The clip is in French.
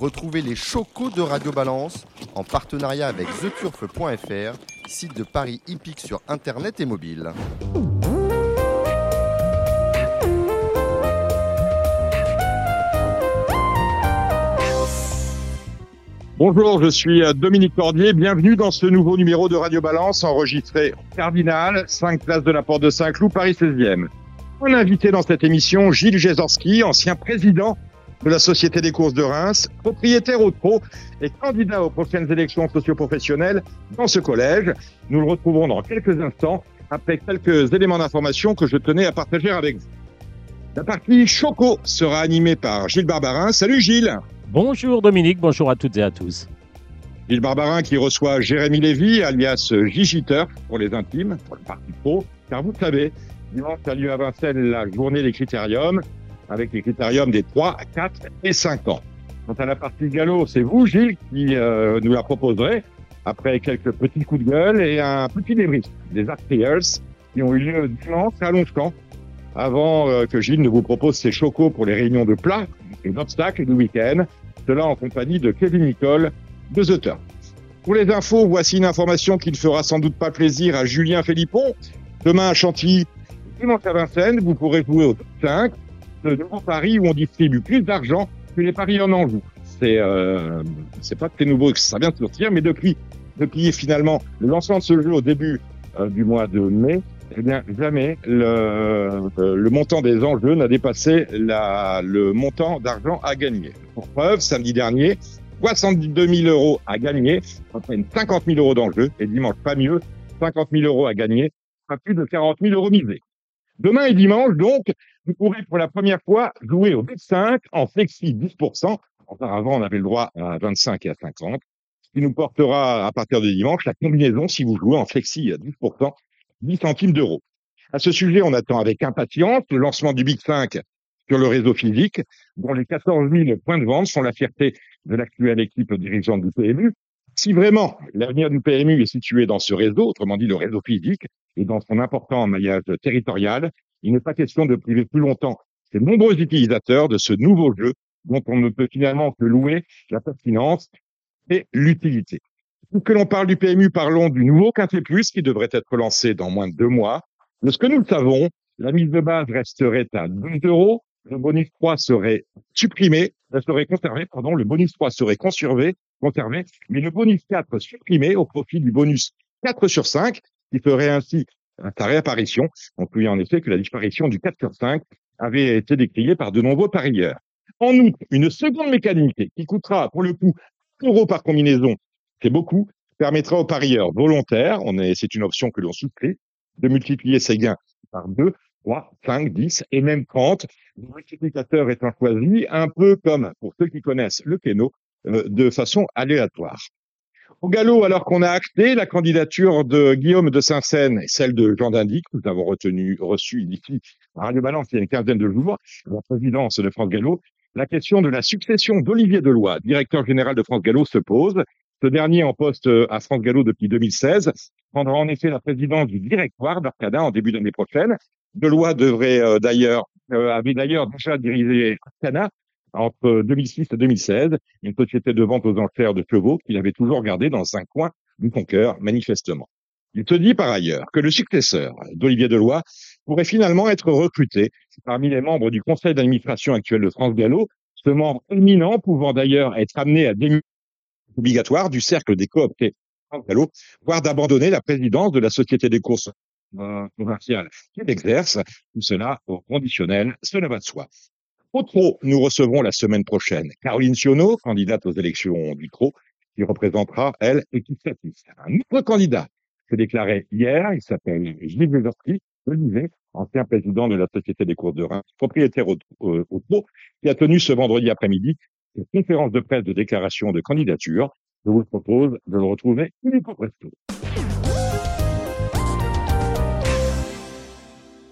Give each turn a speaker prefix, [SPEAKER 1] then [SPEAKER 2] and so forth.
[SPEAKER 1] Retrouvez les chocos de Radio Balance en partenariat avec theturf.fr, site de Paris hippique sur internet et mobile.
[SPEAKER 2] Bonjour, je suis euh, Dominique Cordier. Bienvenue dans ce nouveau numéro de Radio Balance enregistré au Cardinal, 5 places de la Porte de Saint-Cloud, Paris 16e. On a invité dans cette émission Gilles Jezorski, ancien président de la Société des courses de Reims, propriétaire au pro et candidat aux prochaines élections socioprofessionnelles dans ce collège. Nous le retrouvons dans quelques instants après quelques éléments d'information que je tenais à partager avec vous. La partie Choco sera animée par Gilles Barbarin. Salut Gilles
[SPEAKER 3] Bonjour Dominique, bonjour à toutes et à tous.
[SPEAKER 2] Gilles Barbarin qui reçoit Jérémy Lévy, alias Gigiter pour les intimes, pour le parti pro, car vous le savez, dimanche a lieu à Vincennes la journée des critériums, avec les critériums des 3, 4 et 5 ans. Quant à la partie galop, c'est vous, Gilles, qui euh, nous la proposerez, après quelques petits coups de gueule et un petit débrief des Artriers qui ont eu lieu dimanche à Longchamp, avant euh, que Gilles ne vous propose ses chocos pour les réunions de plat et d'obstacles du week-end, cela en compagnie de Kevin Nicole de The Turf. Pour les infos, voici une information qui ne fera sans doute pas plaisir à Julien Philippon. Demain à Chantilly, dimanche à Vincennes, vous pourrez jouer au top 5 de nouveaux paris où on distribue plus d'argent que les paris en Anjou. C'est euh, c'est pas très nouveau que ça vient de sortir, mais depuis depuis finalement le lancement de ce jeu au début euh, du mois de mai, eh bien jamais le, euh, le montant des enjeux n'a dépassé la, le montant d'argent à gagner. Pour preuve, samedi dernier, 62 000 euros à gagner, fait 50 000 euros d'enjeu, et dimanche pas mieux, 50 000 euros à gagner, pas plus de 40 000 euros misés. Demain et dimanche, donc, vous pourrez pour la première fois jouer au B5 en flexi 10%. Auparavant, on avait le droit à 25 et à 50. Ce qui nous portera à partir de dimanche la combinaison si vous jouez en flexi à 10%, 10 centimes d'euros. À ce sujet, on attend avec impatience le lancement du Big 5 sur le réseau physique, dont les 14 000 points de vente sont la fierté de l'actuelle équipe dirigeante du PMU. Si vraiment l'avenir du PMU est situé dans ce réseau, autrement dit le réseau physique, et dans son important maillage territorial, il n'est pas question de priver plus longtemps ces nombreux utilisateurs de ce nouveau jeu dont on ne peut finalement que louer la pertinence et l'utilité. Que l'on parle du PMU, parlons du nouveau Quintet Plus qui devrait être lancé dans moins de deux mois. De ce que nous le savons, la mise de base resterait à 12 euros, le bonus 3 serait supprimé, serait conservé, pardon, le bonus 3 serait conservé, conservé, mais le bonus 4 supprimé au profit du bonus 4 sur 5, qui ferait ainsi sa réapparition. On peut en effet que la disparition du 4 sur 5 avait été décriée par de nombreux parieurs. En outre, une seconde mécanique qui coûtera pour le coup 1 euro par combinaison, c'est beaucoup, permettra aux parieurs volontaires, on est, c'est une option que l'on souscrit, de multiplier ses gains par 2, 3, 5, 10 et même 30. Le multiplicateur étant choisi, un peu comme pour ceux qui connaissent le euh, de façon aléatoire. Au galop, alors qu'on a acté la candidature de Guillaume de Saint-Seine et celle de Jean Dindy, que nous avons retenu, reçu ici à Radio Balance il y a une quinzaine de jours, la présidence de France Gallo, la question de la succession d'Olivier Deloy, directeur général de France Gallo, se pose. Ce dernier, en poste à France Gallo depuis 2016, prendra en effet la présidence du directoire d'Arcadin en début d'année prochaine. Deloy devrait euh, d'ailleurs, euh, avait d'ailleurs déjà dirigé Arcana entre 2006 et 2016, une société de vente aux enchères de chevaux qu'il avait toujours gardé dans un coin de son cœur, manifestement. Il se dit par ailleurs que le successeur d'Olivier Deloy pourrait finalement être recruté parmi les membres du conseil d'administration actuel de France Gallo, ce membre éminent pouvant d'ailleurs être amené à démissionner obligatoire du cercle des cooptés France Gallo, voire d'abandonner la présidence de la société des courses commerciales qu'il exerce, tout cela au conditionnel, cela va de soi. Au TRO, nous recevrons la semaine prochaine Caroline Sionneau, candidate aux élections du TRO, qui représentera, elle, Equistatis. Un autre candidat s'est déclaré hier, il s'appelle Gilles Vézorski, Olivier, ancien président de la Société des courses de Reims, propriétaire au, TRO, qui a tenu ce vendredi après-midi une conférence de presse de déclaration de candidature. Je vous propose de le retrouver illico presto.